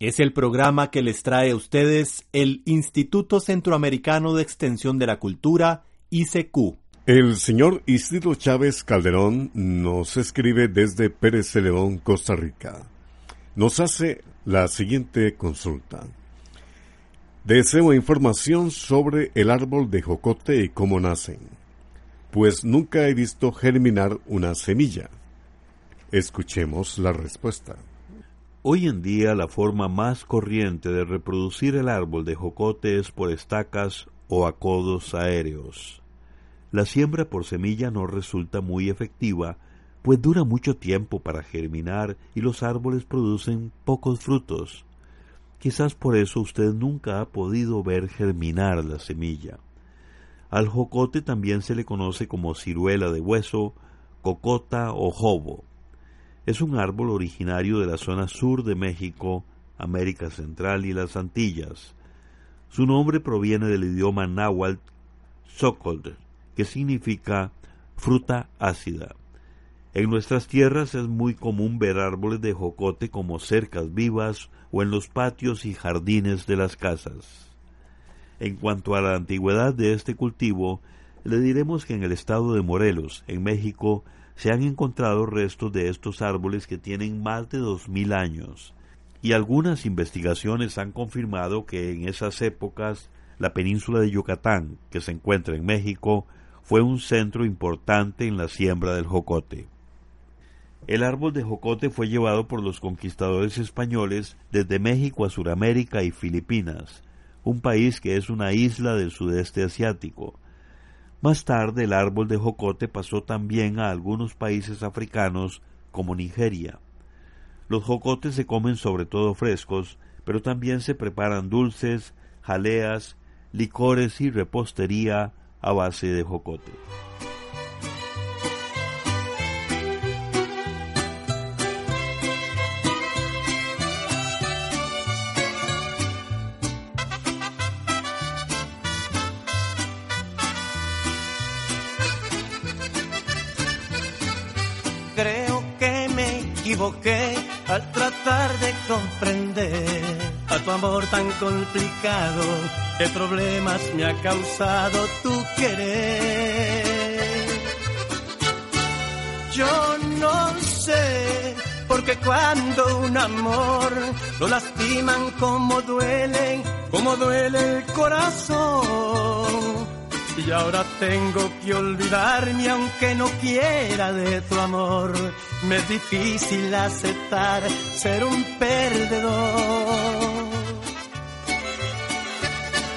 Es el programa que les trae a ustedes el Instituto Centroamericano de Extensión de la Cultura, ICQ. El señor Isidro Chávez Calderón nos escribe desde Pérez Celedón, Costa Rica. Nos hace la siguiente consulta. Deseo información sobre el árbol de jocote y cómo nacen, pues nunca he visto germinar una semilla. Escuchemos la respuesta. Hoy en día la forma más corriente de reproducir el árbol de jocote es por estacas o acodos aéreos. La siembra por semilla no resulta muy efectiva, pues dura mucho tiempo para germinar y los árboles producen pocos frutos. Quizás por eso usted nunca ha podido ver germinar la semilla. Al jocote también se le conoce como ciruela de hueso, cocota o jobo. Es un árbol originario de la zona sur de México, América Central y las Antillas. Su nombre proviene del idioma náhuatl socold, que significa fruta ácida. En nuestras tierras es muy común ver árboles de jocote como cercas vivas o en los patios y jardines de las casas. En cuanto a la antigüedad de este cultivo, le diremos que en el estado de Morelos, en México, se han encontrado restos de estos árboles que tienen más de dos mil años, y algunas investigaciones han confirmado que en esas épocas la península de Yucatán, que se encuentra en México, fue un centro importante en la siembra del jocote. El árbol de jocote fue llevado por los conquistadores españoles desde México a Sudamérica y Filipinas, un país que es una isla del sudeste asiático, más tarde el árbol de jocote pasó también a algunos países africanos como Nigeria. Los jocotes se comen sobre todo frescos, pero también se preparan dulces, jaleas, licores y repostería a base de jocote. Al tratar de comprender a tu amor tan complicado, qué problemas me ha causado tu querer. Yo no sé, porque cuando un amor lo lastiman como duele, como duele el corazón y ahora tengo que olvidarme aunque no quiera de tu amor. Me es difícil aceptar ser un perdedor.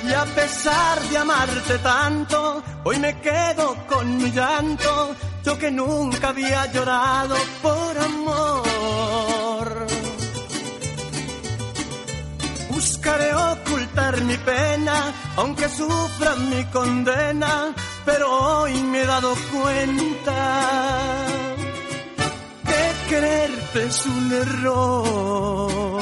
Y a pesar de amarte tanto, hoy me quedo con mi llanto, yo que nunca había llorado por amor. Buscaré mi pena, aunque sufra mi condena, pero hoy me he dado cuenta que quererte es un error.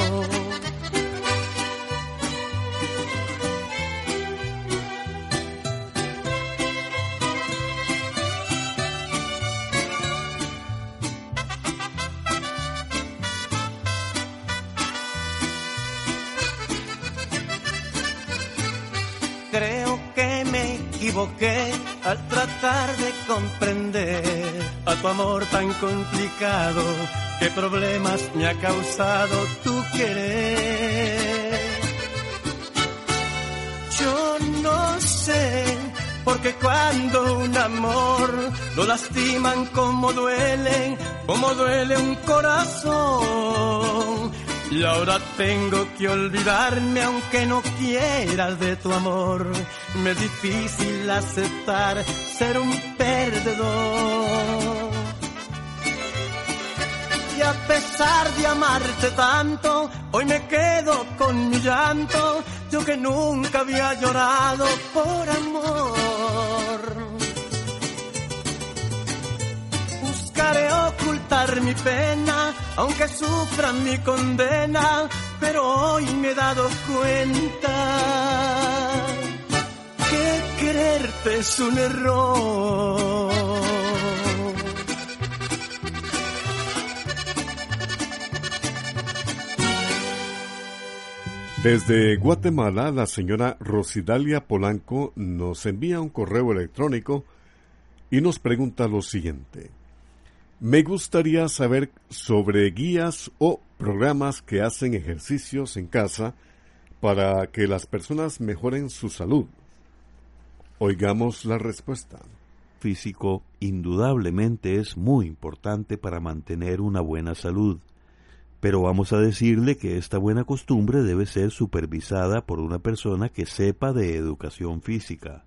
Equivoqué al tratar de comprender a tu amor tan complicado, qué problemas me ha causado tu querer. Yo no sé, porque cuando un amor lo lastiman como duelen, como duele un corazón y ahora tengo que olvidarme aunque no quieras de tu amor. Me es difícil aceptar ser un perdedor. Y a pesar de amarte tanto, hoy me quedo con mi llanto, yo que nunca había llorado por amor. Buscaré mi pena, aunque sufra mi condena, pero hoy me he dado cuenta que quererte es un error. Desde Guatemala, la señora Rosidalia Polanco nos envía un correo electrónico y nos pregunta lo siguiente. Me gustaría saber sobre guías o programas que hacen ejercicios en casa para que las personas mejoren su salud. Oigamos la respuesta. Físico indudablemente es muy importante para mantener una buena salud pero vamos a decirle que esta buena costumbre debe ser supervisada por una persona que sepa de educación física.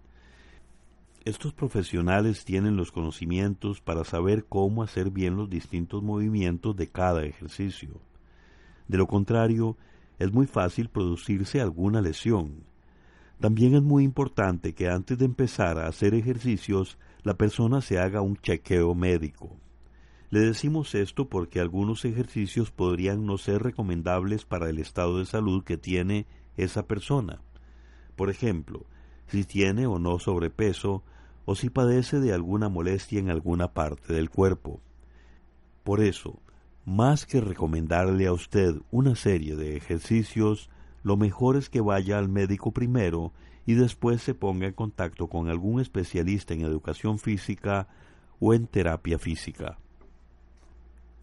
Estos profesionales tienen los conocimientos para saber cómo hacer bien los distintos movimientos de cada ejercicio. De lo contrario, es muy fácil producirse alguna lesión. También es muy importante que antes de empezar a hacer ejercicios la persona se haga un chequeo médico. Le decimos esto porque algunos ejercicios podrían no ser recomendables para el estado de salud que tiene esa persona. Por ejemplo, si tiene o no sobrepeso o si padece de alguna molestia en alguna parte del cuerpo. Por eso, más que recomendarle a usted una serie de ejercicios, lo mejor es que vaya al médico primero y después se ponga en contacto con algún especialista en educación física o en terapia física.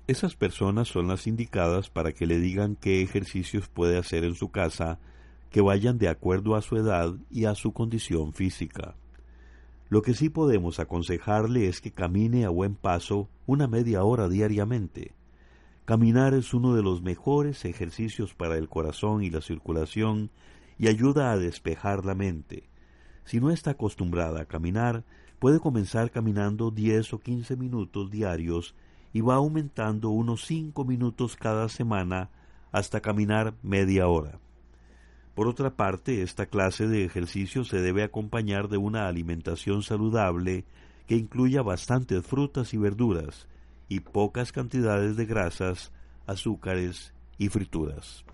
Esas personas son las indicadas para que le digan qué ejercicios puede hacer en su casa que vayan de acuerdo a su edad y a su condición física. Lo que sí podemos aconsejarle es que camine a buen paso una media hora diariamente. Caminar es uno de los mejores ejercicios para el corazón y la circulación y ayuda a despejar la mente. Si no está acostumbrada a caminar, puede comenzar caminando 10 o 15 minutos diarios y va aumentando unos cinco minutos cada semana hasta caminar media hora. Por otra parte, esta clase de ejercicio se debe acompañar de una alimentación saludable que incluya bastantes frutas y verduras y pocas cantidades de grasas, azúcares y frituras.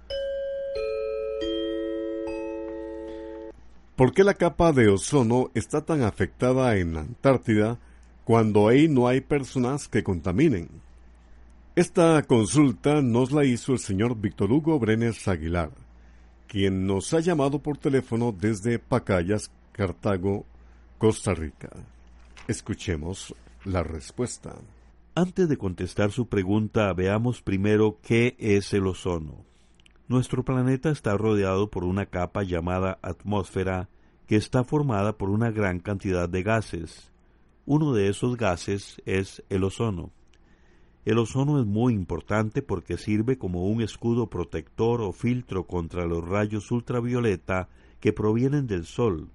¿Por qué la capa de ozono está tan afectada en la Antártida cuando ahí no hay personas que contaminen. Esta consulta nos la hizo el señor Víctor Hugo Brenes Aguilar, quien nos ha llamado por teléfono desde Pacayas, Cartago, Costa Rica. Escuchemos la respuesta. Antes de contestar su pregunta, veamos primero qué es el ozono. Nuestro planeta está rodeado por una capa llamada atmósfera que está formada por una gran cantidad de gases, uno de esos gases es el ozono. El ozono es muy importante porque sirve como un escudo protector o filtro contra los rayos ultravioleta que provienen del Sol.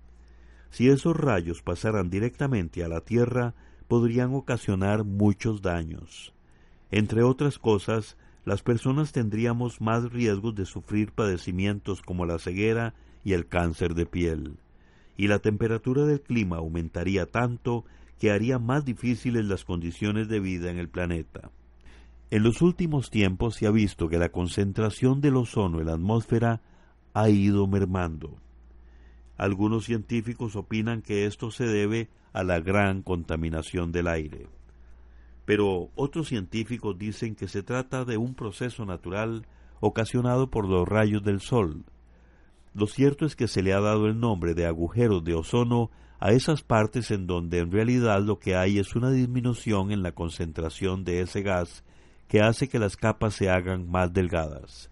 Si esos rayos pasaran directamente a la Tierra, podrían ocasionar muchos daños. Entre otras cosas, las personas tendríamos más riesgos de sufrir padecimientos como la ceguera y el cáncer de piel. Y la temperatura del clima aumentaría tanto que haría más difíciles las condiciones de vida en el planeta. En los últimos tiempos se ha visto que la concentración del ozono en la atmósfera ha ido mermando. Algunos científicos opinan que esto se debe a la gran contaminación del aire. Pero otros científicos dicen que se trata de un proceso natural ocasionado por los rayos del sol. Lo cierto es que se le ha dado el nombre de agujeros de ozono a esas partes en donde en realidad lo que hay es una disminución en la concentración de ese gas que hace que las capas se hagan más delgadas.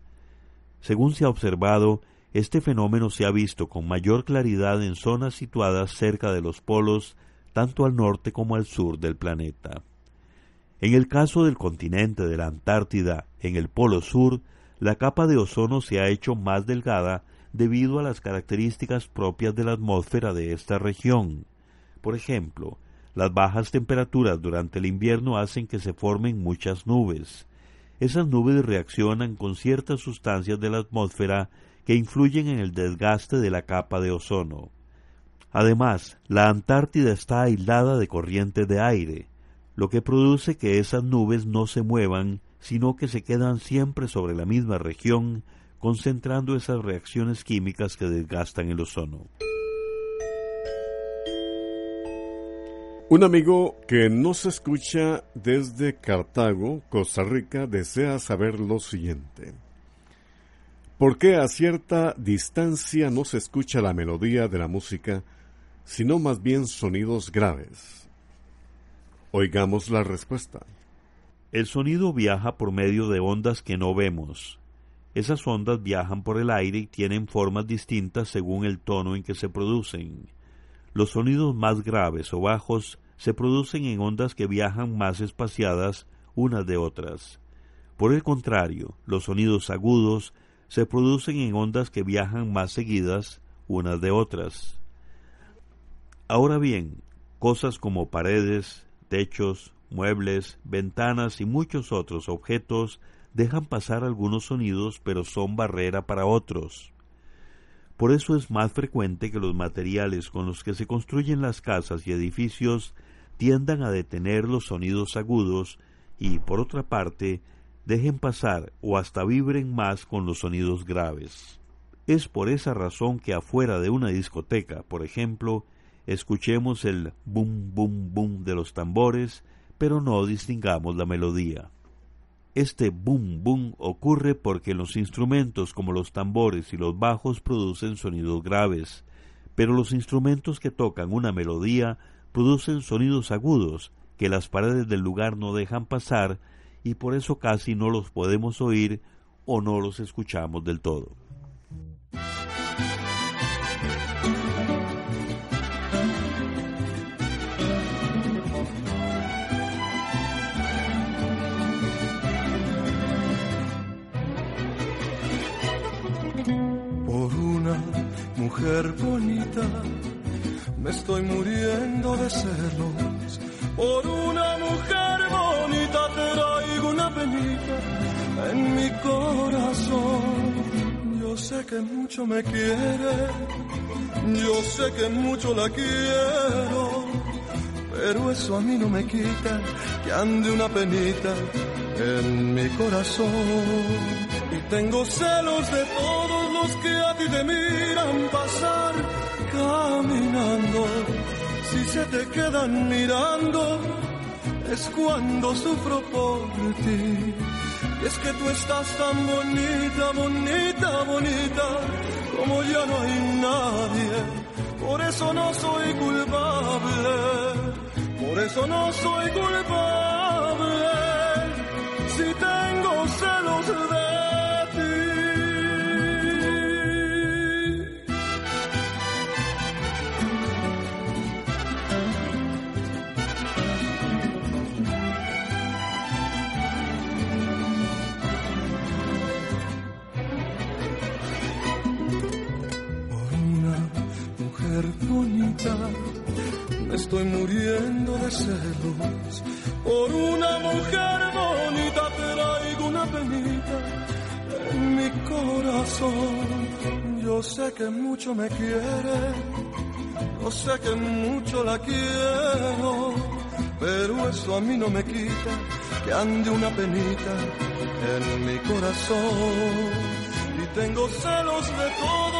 Según se ha observado, este fenómeno se ha visto con mayor claridad en zonas situadas cerca de los polos, tanto al norte como al sur del planeta. En el caso del continente de la Antártida, en el polo sur, la capa de ozono se ha hecho más delgada debido a las características propias de la atmósfera de esta región. Por ejemplo, las bajas temperaturas durante el invierno hacen que se formen muchas nubes. Esas nubes reaccionan con ciertas sustancias de la atmósfera que influyen en el desgaste de la capa de ozono. Además, la Antártida está aislada de corrientes de aire, lo que produce que esas nubes no se muevan, sino que se quedan siempre sobre la misma región, concentrando esas reacciones químicas que desgastan el ozono. Un amigo que nos escucha desde Cartago, Costa Rica, desea saber lo siguiente. ¿Por qué a cierta distancia no se escucha la melodía de la música, sino más bien sonidos graves? Oigamos la respuesta. El sonido viaja por medio de ondas que no vemos. Esas ondas viajan por el aire y tienen formas distintas según el tono en que se producen. Los sonidos más graves o bajos se producen en ondas que viajan más espaciadas unas de otras. Por el contrario, los sonidos agudos se producen en ondas que viajan más seguidas unas de otras. Ahora bien, cosas como paredes, techos, muebles, ventanas y muchos otros objetos dejan pasar algunos sonidos pero son barrera para otros. Por eso es más frecuente que los materiales con los que se construyen las casas y edificios tiendan a detener los sonidos agudos y, por otra parte, dejen pasar o hasta vibren más con los sonidos graves. Es por esa razón que afuera de una discoteca, por ejemplo, escuchemos el bum bum bum de los tambores, pero no distingamos la melodía. Este boom boom ocurre porque los instrumentos como los tambores y los bajos producen sonidos graves, pero los instrumentos que tocan una melodía producen sonidos agudos que las paredes del lugar no dejan pasar y por eso casi no los podemos oír o no los escuchamos del todo. Mujer bonita, me estoy muriendo de celos. Por una mujer bonita traigo una penita en mi corazón. Yo sé que mucho me quiere, yo sé que mucho la quiero, pero eso a mí no me quita que ande una penita en mi corazón. Tengo celos de todos los que a ti te miran pasar caminando. Si se te quedan mirando, es cuando sufro por ti. Y es que tú estás tan bonita, bonita, bonita, como ya no hay nadie. Por eso no soy culpable, por eso no soy culpable. Si tengo celos de me estoy muriendo de celos. Por una mujer bonita traigo una penita en mi corazón. Yo sé que mucho me quiere, yo sé que mucho la quiero, pero eso a mí no me quita que ande una penita en mi corazón. Y tengo celos de todos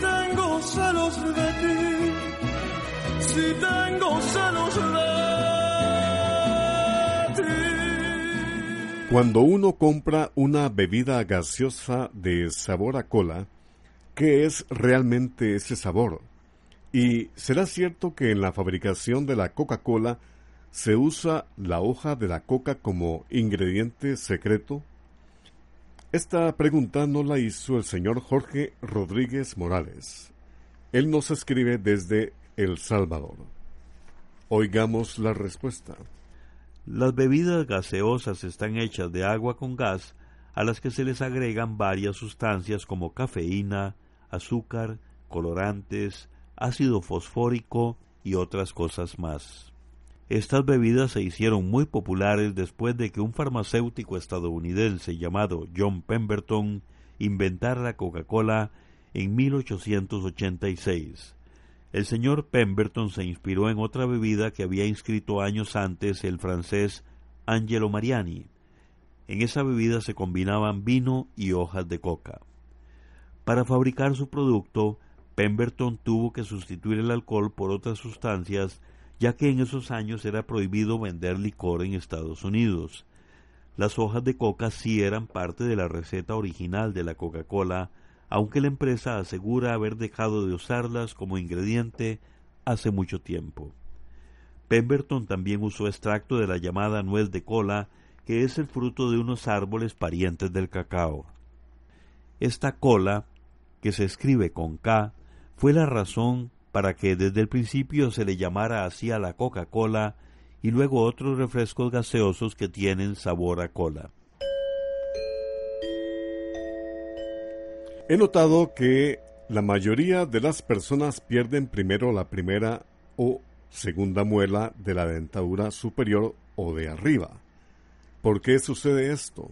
tengo celos de ti, si tengo celos de Cuando uno compra una bebida gaseosa de sabor a cola, ¿qué es realmente ese sabor? ¿Y será cierto que en la fabricación de la Coca-Cola se usa la hoja de la coca como ingrediente secreto? Esta pregunta no la hizo el señor Jorge Rodríguez Morales. Él nos escribe desde El Salvador. Oigamos la respuesta. Las bebidas gaseosas están hechas de agua con gas a las que se les agregan varias sustancias como cafeína, azúcar, colorantes, ácido fosfórico y otras cosas más. Estas bebidas se hicieron muy populares después de que un farmacéutico estadounidense llamado John Pemberton inventara la Coca-Cola en 1886. El señor Pemberton se inspiró en otra bebida que había inscrito años antes el francés Angelo Mariani. En esa bebida se combinaban vino y hojas de coca. Para fabricar su producto, Pemberton tuvo que sustituir el alcohol por otras sustancias, ya que en esos años era prohibido vender licor en Estados Unidos. Las hojas de coca sí eran parte de la receta original de la Coca-Cola, aunque la empresa asegura haber dejado de usarlas como ingrediente hace mucho tiempo. Pemberton también usó extracto de la llamada nuez de cola, que es el fruto de unos árboles parientes del cacao. Esta cola, que se escribe con K, fue la razón para que desde el principio se le llamara así a la Coca-Cola y luego otros refrescos gaseosos que tienen sabor a cola. He notado que la mayoría de las personas pierden primero la primera o segunda muela de la dentadura superior o de arriba. ¿Por qué sucede esto?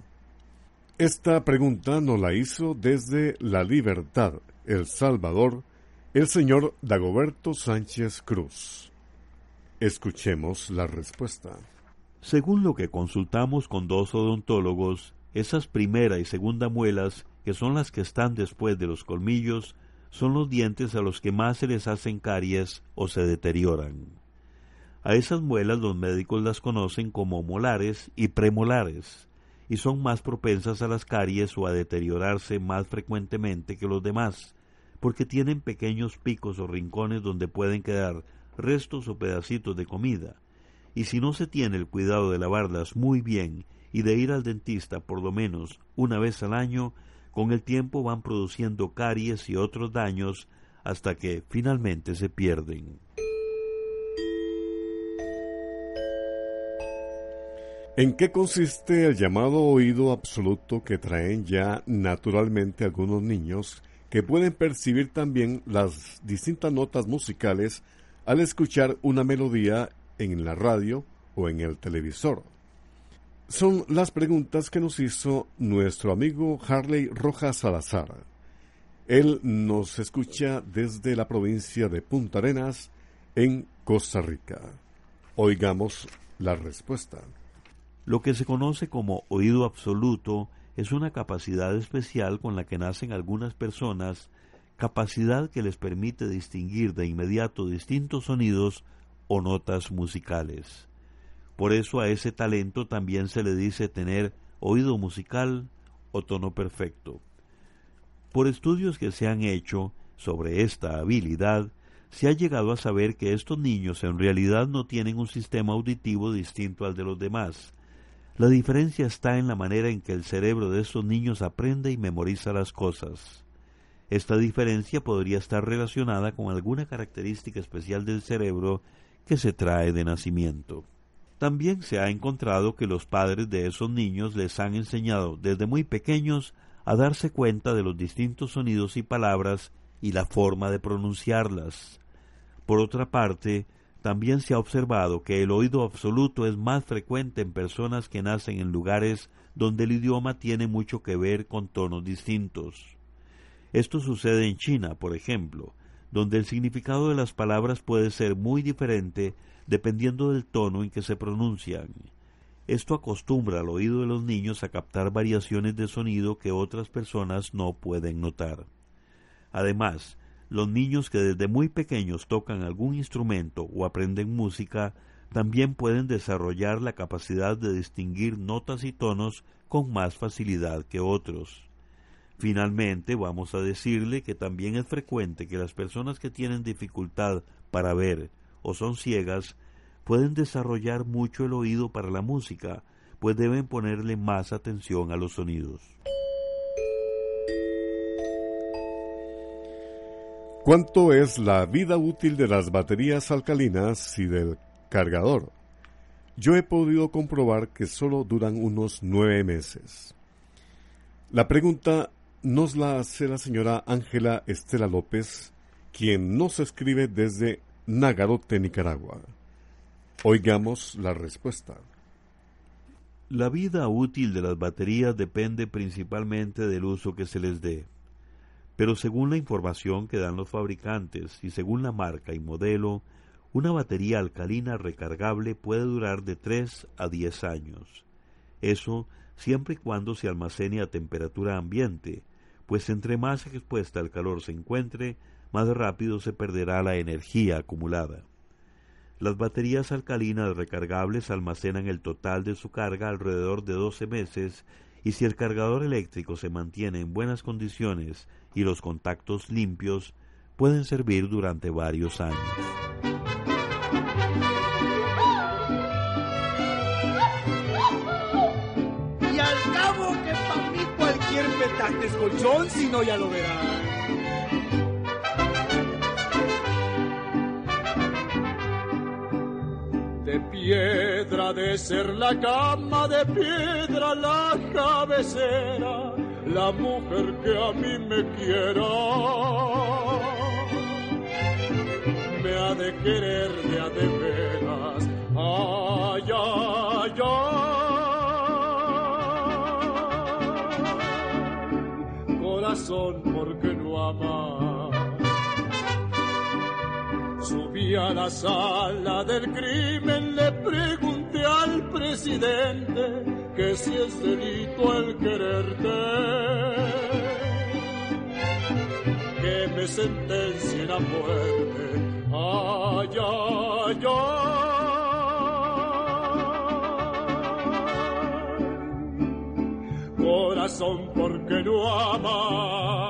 Esta pregunta nos la hizo desde La Libertad, El Salvador, el señor Dagoberto Sánchez Cruz. Escuchemos la respuesta. Según lo que consultamos con dos odontólogos, esas primera y segunda muelas que son las que están después de los colmillos, son los dientes a los que más se les hacen caries o se deterioran. A esas muelas los médicos las conocen como molares y premolares, y son más propensas a las caries o a deteriorarse más frecuentemente que los demás, porque tienen pequeños picos o rincones donde pueden quedar restos o pedacitos de comida, y si no se tiene el cuidado de lavarlas muy bien y de ir al dentista por lo menos una vez al año, con el tiempo van produciendo caries y otros daños hasta que finalmente se pierden. ¿En qué consiste el llamado oído absoluto que traen ya naturalmente algunos niños que pueden percibir también las distintas notas musicales al escuchar una melodía en la radio o en el televisor? Son las preguntas que nos hizo nuestro amigo Harley Rojas Salazar. Él nos escucha desde la provincia de Punta Arenas, en Costa Rica. Oigamos la respuesta. Lo que se conoce como oído absoluto es una capacidad especial con la que nacen algunas personas, capacidad que les permite distinguir de inmediato distintos sonidos o notas musicales. Por eso a ese talento también se le dice tener oído musical o tono perfecto. Por estudios que se han hecho sobre esta habilidad, se ha llegado a saber que estos niños en realidad no tienen un sistema auditivo distinto al de los demás. La diferencia está en la manera en que el cerebro de estos niños aprende y memoriza las cosas. Esta diferencia podría estar relacionada con alguna característica especial del cerebro que se trae de nacimiento. También se ha encontrado que los padres de esos niños les han enseñado desde muy pequeños a darse cuenta de los distintos sonidos y palabras y la forma de pronunciarlas. Por otra parte, también se ha observado que el oído absoluto es más frecuente en personas que nacen en lugares donde el idioma tiene mucho que ver con tonos distintos. Esto sucede en China, por ejemplo, donde el significado de las palabras puede ser muy diferente dependiendo del tono en que se pronuncian. Esto acostumbra al oído de los niños a captar variaciones de sonido que otras personas no pueden notar. Además, los niños que desde muy pequeños tocan algún instrumento o aprenden música también pueden desarrollar la capacidad de distinguir notas y tonos con más facilidad que otros. Finalmente, vamos a decirle que también es frecuente que las personas que tienen dificultad para ver o son ciegas pueden desarrollar mucho el oído para la música, pues deben ponerle más atención a los sonidos. ¿Cuánto es la vida útil de las baterías alcalinas y del cargador? Yo he podido comprobar que solo duran unos nueve meses. La pregunta nos la hace la señora Ángela Estela López, quien nos escribe desde Nagarote, Nicaragua. Oigamos la respuesta. La vida útil de las baterías depende principalmente del uso que se les dé. Pero según la información que dan los fabricantes y según la marca y modelo, una batería alcalina recargable puede durar de 3 a 10 años. Eso siempre y cuando se almacene a temperatura ambiente, pues entre más expuesta al calor se encuentre, más rápido se perderá la energía acumulada. Las baterías alcalinas recargables almacenan el total de su carga alrededor de 12 meses y si el cargador eléctrico se mantiene en buenas condiciones y los contactos limpios, pueden servir durante varios años. Y al cabo que para mí cualquier petate es colchón, si no ya lo verán. De piedra de ser la cama, de piedra la cabecera, la mujer que a mí me quiera. Me ha de querer de a de veras, ay, ay, ay. Corazón, porque no ama? Subí a la sala del crimen, le pregunté al presidente que si es delito el quererte, que me sentencien a muerte. Ay, ay, ay. Corazón, porque no ama?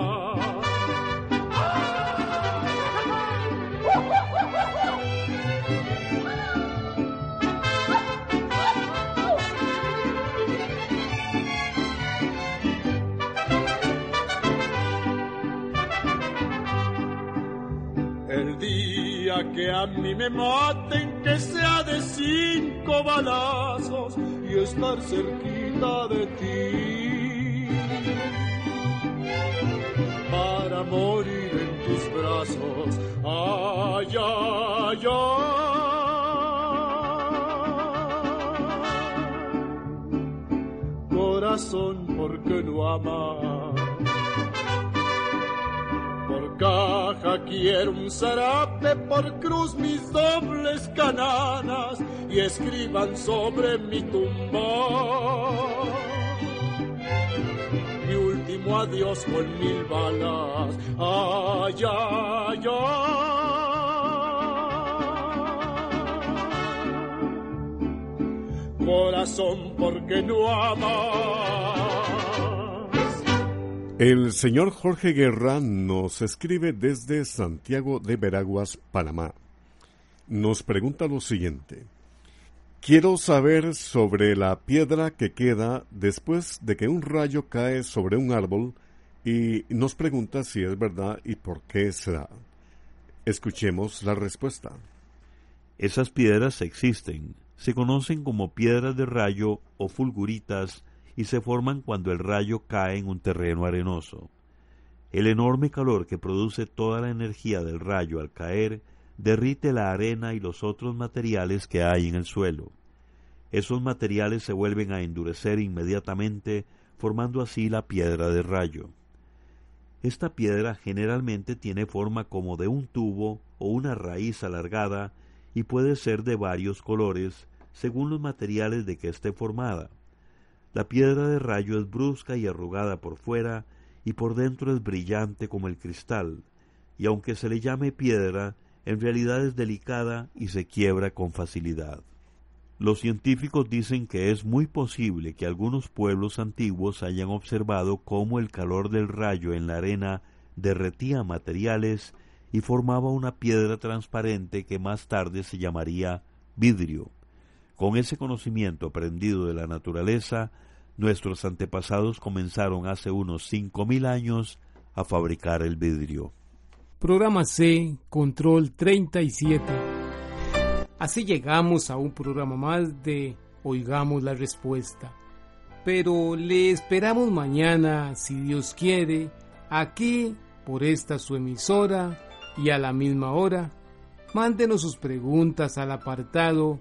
A mí me maten, que sea de cinco balazos y estar cerquita de ti. Para morir en tus brazos. Corazón, porque no amas? Caja quiero un zarape, por cruz mis dobles cananas y escriban sobre mi tumba. Mi último adiós con mil balas, ay, ay, ay. Corazón, porque no amas? El señor Jorge Guerra nos escribe desde Santiago de Veraguas, Panamá. Nos pregunta lo siguiente. Quiero saber sobre la piedra que queda después de que un rayo cae sobre un árbol y nos pregunta si es verdad y por qué será. Escuchemos la respuesta. Esas piedras existen. Se conocen como piedras de rayo o fulguritas y se forman cuando el rayo cae en un terreno arenoso. El enorme calor que produce toda la energía del rayo al caer derrite la arena y los otros materiales que hay en el suelo. Esos materiales se vuelven a endurecer inmediatamente, formando así la piedra de rayo. Esta piedra generalmente tiene forma como de un tubo o una raíz alargada y puede ser de varios colores según los materiales de que esté formada. La piedra de rayo es brusca y arrugada por fuera y por dentro es brillante como el cristal, y aunque se le llame piedra, en realidad es delicada y se quiebra con facilidad. Los científicos dicen que es muy posible que algunos pueblos antiguos hayan observado cómo el calor del rayo en la arena derretía materiales y formaba una piedra transparente que más tarde se llamaría vidrio. Con ese conocimiento aprendido de la naturaleza, nuestros antepasados comenzaron hace unos cinco mil años a fabricar el vidrio. Programa C, Control 37. Así llegamos a un programa más de Oigamos la Respuesta. Pero le esperamos mañana, si Dios quiere, aquí, por esta su emisora, y a la misma hora. Mándenos sus preguntas al apartado